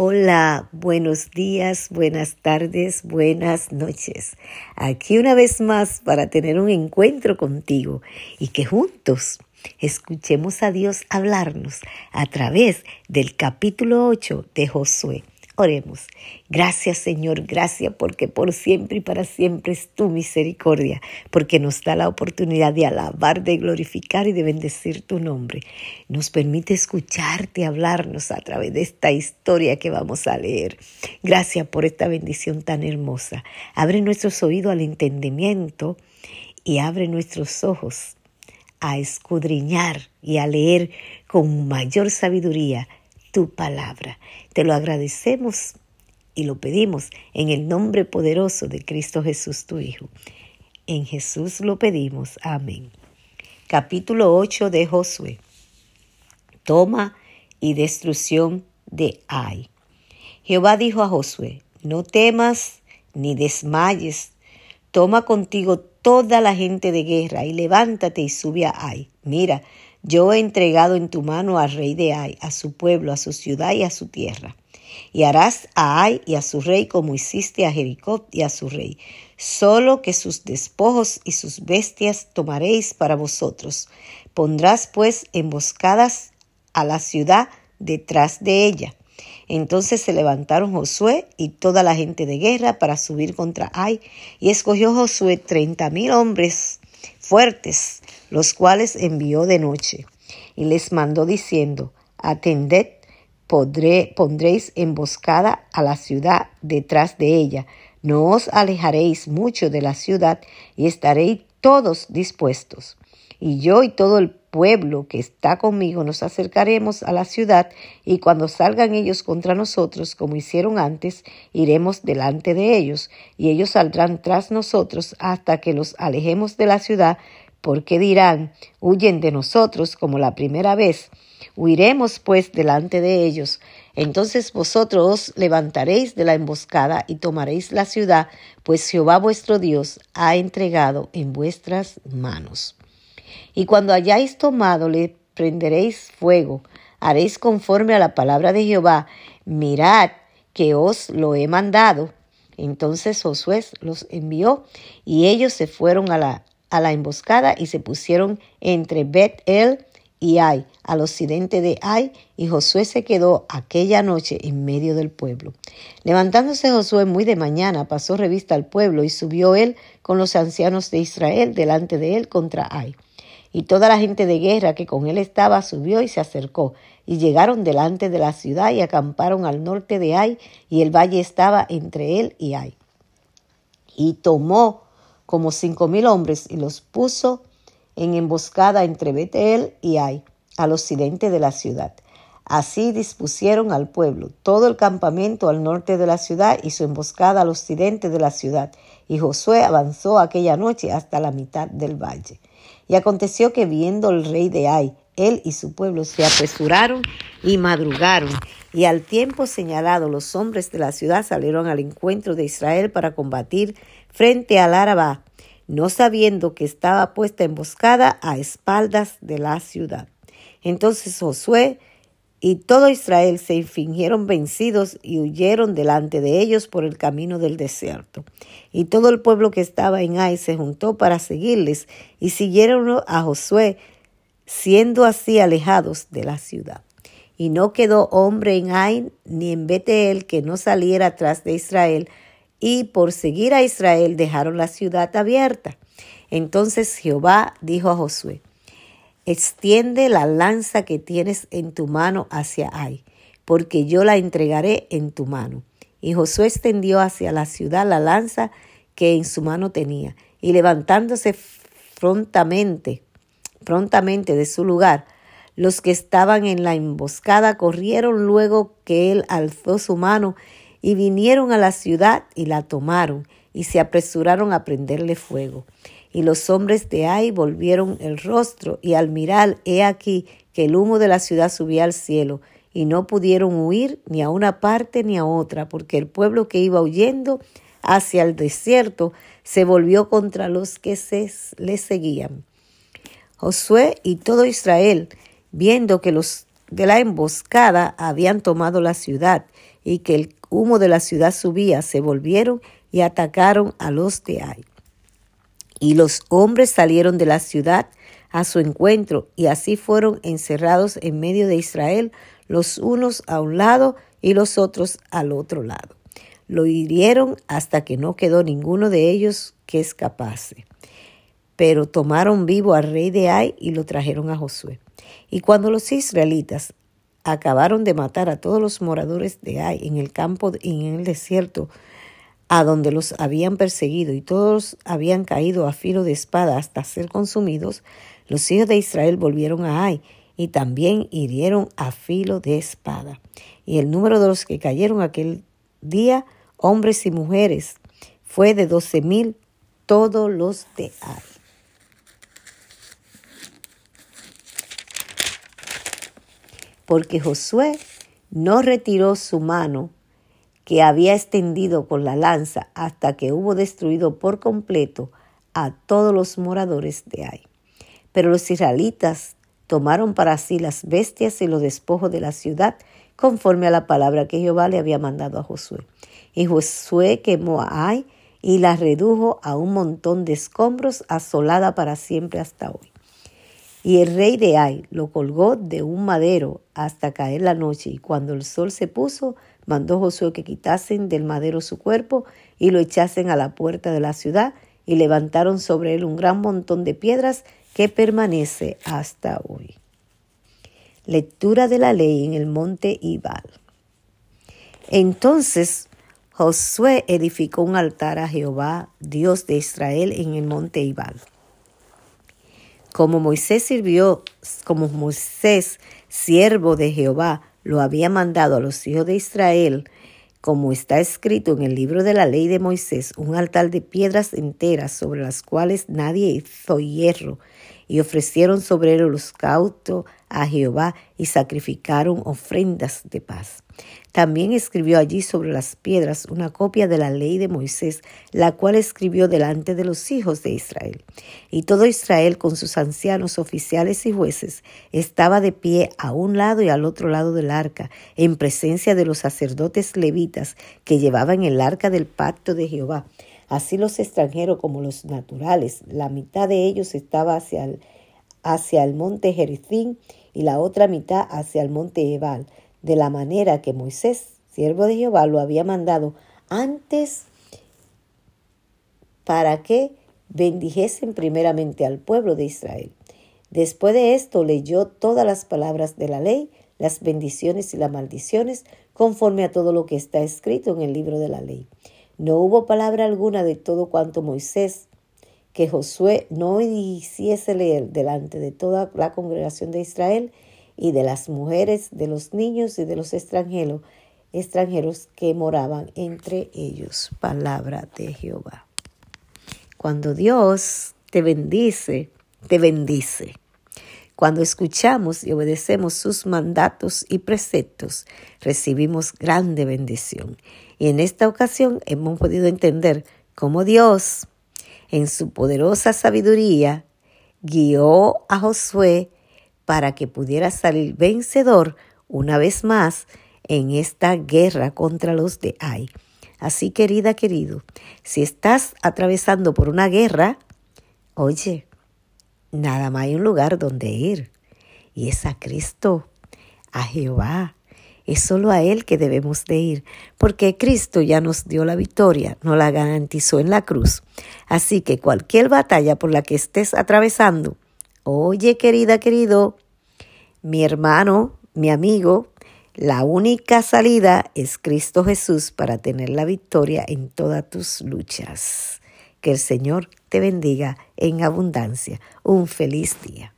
Hola, buenos días, buenas tardes, buenas noches. Aquí una vez más para tener un encuentro contigo y que juntos escuchemos a Dios hablarnos a través del capítulo 8 de Josué. Oremos. Gracias Señor, gracias porque por siempre y para siempre es tu misericordia, porque nos da la oportunidad de alabar, de glorificar y de bendecir tu nombre. Nos permite escucharte hablarnos a través de esta historia que vamos a leer. Gracias por esta bendición tan hermosa. Abre nuestros oídos al entendimiento y abre nuestros ojos a escudriñar y a leer con mayor sabiduría tu palabra. Te lo agradecemos y lo pedimos en el nombre poderoso de Cristo Jesús, tu Hijo. En Jesús lo pedimos. Amén. Capítulo 8 de Josué. Toma y destrucción de Ai. Jehová dijo a Josué, no temas ni desmayes, toma contigo toda la gente de guerra y levántate y sube a Ai. Mira, yo he entregado en tu mano al rey de Ai, a su pueblo, a su ciudad y a su tierra. Y harás a Ai y a su rey como hiciste a Jericó y a su rey. Solo que sus despojos y sus bestias tomaréis para vosotros. Pondrás pues emboscadas a la ciudad detrás de ella. Entonces se levantaron Josué y toda la gente de guerra para subir contra Ai, y escogió Josué treinta mil hombres fuertes, los cuales envió de noche, y les mandó diciendo, Atended, podré, pondréis emboscada a la ciudad detrás de ella, no os alejaréis mucho de la ciudad, y estaréis todos dispuestos. Y yo y todo el pueblo que está conmigo nos acercaremos a la ciudad, y cuando salgan ellos contra nosotros, como hicieron antes, iremos delante de ellos, y ellos saldrán tras nosotros hasta que los alejemos de la ciudad, porque dirán, huyen de nosotros como la primera vez. Huiremos pues delante de ellos. Entonces vosotros os levantaréis de la emboscada y tomaréis la ciudad, pues Jehová vuestro Dios ha entregado en vuestras manos. Y cuando hayáis tomado, le prenderéis fuego, haréis conforme a la palabra de Jehová, mirad que os lo he mandado. Entonces Josué los envió y ellos se fueron a la a la emboscada y se pusieron entre Bet-El y Ai, al occidente de Ai, y Josué se quedó aquella noche en medio del pueblo. Levantándose Josué muy de mañana, pasó revista al pueblo y subió él con los ancianos de Israel delante de él contra Ai. Y toda la gente de guerra que con él estaba subió y se acercó, y llegaron delante de la ciudad y acamparon al norte de Ai, y el valle estaba entre él y Ai. Y tomó como cinco mil hombres y los puso en emboscada entre Betel y Ai, al occidente de la ciudad. Así dispusieron al pueblo todo el campamento al norte de la ciudad y su emboscada al occidente de la ciudad. Y Josué avanzó aquella noche hasta la mitad del valle. Y aconteció que viendo el rey de Ai, él y su pueblo se apresuraron y madrugaron. Y al tiempo señalado los hombres de la ciudad salieron al encuentro de Israel para combatir frente al Arabá, no sabiendo que estaba puesta emboscada a espaldas de la ciudad. Entonces Josué y todo Israel se fingieron vencidos y huyeron delante de ellos por el camino del desierto. Y todo el pueblo que estaba en Ai se juntó para seguirles y siguieron a Josué, siendo así alejados de la ciudad. Y no quedó hombre en Ai ni en Betel que no saliera atrás de Israel, y por seguir a Israel dejaron la ciudad abierta. Entonces Jehová dijo a Josué, extiende la lanza que tienes en tu mano hacia Ai, porque yo la entregaré en tu mano. Y Josué extendió hacia la ciudad la lanza que en su mano tenía, y levantándose prontamente, prontamente de su lugar, los que estaban en la emboscada corrieron luego que él alzó su mano y vinieron a la ciudad y la tomaron y se apresuraron a prenderle fuego. Y los hombres de Ai volvieron el rostro y al mirar, he aquí que el humo de la ciudad subía al cielo y no pudieron huir ni a una parte ni a otra, porque el pueblo que iba huyendo hacia el desierto se volvió contra los que le seguían. Josué y todo Israel, viendo que los de la emboscada habían tomado la ciudad y que el humo de la ciudad subía, se volvieron y atacaron a los de Ai. Y los hombres salieron de la ciudad a su encuentro, y así fueron encerrados en medio de Israel, los unos a un lado y los otros al otro lado. Lo hirieron hasta que no quedó ninguno de ellos que escapase. Pero tomaron vivo al rey de Ai y lo trajeron a Josué. Y cuando los israelitas acabaron de matar a todos los moradores de Ai en el campo y en el desierto, a donde los habían perseguido y todos habían caído a filo de espada hasta ser consumidos, los hijos de Israel volvieron a Ai y también hirieron a filo de espada. Y el número de los que cayeron aquel día, hombres y mujeres, fue de doce mil todos los de Ai. Porque Josué no retiró su mano que había extendido con la lanza hasta que hubo destruido por completo a todos los moradores de Ai. Pero los israelitas tomaron para sí las bestias y los despojos de la ciudad, conforme a la palabra que Jehová le había mandado a Josué. Y Josué quemó a Ai y la redujo a un montón de escombros, asolada para siempre hasta hoy. Y el rey de Ai lo colgó de un madero hasta caer la noche, y cuando el sol se puso, mandó Josué que quitasen del madero su cuerpo y lo echasen a la puerta de la ciudad, y levantaron sobre él un gran montón de piedras que permanece hasta hoy. Lectura de la ley en el monte Ibal. Entonces Josué edificó un altar a Jehová, Dios de Israel, en el monte Ibal. Como Moisés sirvió, como Moisés, siervo de Jehová, lo había mandado a los hijos de Israel, como está escrito en el libro de la ley de Moisés, un altar de piedras enteras sobre las cuales nadie hizo hierro, y ofrecieron sobre él holocausto a Jehová y sacrificaron ofrendas de paz. También escribió allí sobre las piedras una copia de la ley de Moisés, la cual escribió delante de los hijos de Israel. Y todo Israel con sus ancianos, oficiales y jueces estaba de pie a un lado y al otro lado del arca, en presencia de los sacerdotes levitas que llevaban el arca del pacto de Jehová Así los extranjeros como los naturales, la mitad de ellos estaba hacia el, hacia el monte Jericín y la otra mitad hacia el monte Ebal, de la manera que Moisés, siervo de Jehová, lo había mandado antes para que bendijesen primeramente al pueblo de Israel. Después de esto leyó todas las palabras de la ley, las bendiciones y las maldiciones, conforme a todo lo que está escrito en el libro de la ley. No hubo palabra alguna de todo cuanto Moisés, que Josué no hiciese leer delante de toda la congregación de Israel y de las mujeres, de los niños y de los extranjeros, extranjeros que moraban entre ellos. Palabra de Jehová. Cuando Dios te bendice, te bendice. Cuando escuchamos y obedecemos sus mandatos y preceptos, recibimos grande bendición. Y en esta ocasión hemos podido entender cómo Dios, en su poderosa sabiduría, guió a Josué para que pudiera salir vencedor una vez más en esta guerra contra los de Ai. Así, querida, querido, si estás atravesando por una guerra, oye, nada más hay un lugar donde ir, y es a Cristo, a Jehová, es solo a Él que debemos de ir, porque Cristo ya nos dio la victoria, nos la garantizó en la cruz. Así que cualquier batalla por la que estés atravesando, oye querida, querido, mi hermano, mi amigo, la única salida es Cristo Jesús para tener la victoria en todas tus luchas. Que el Señor te bendiga en abundancia. Un feliz día.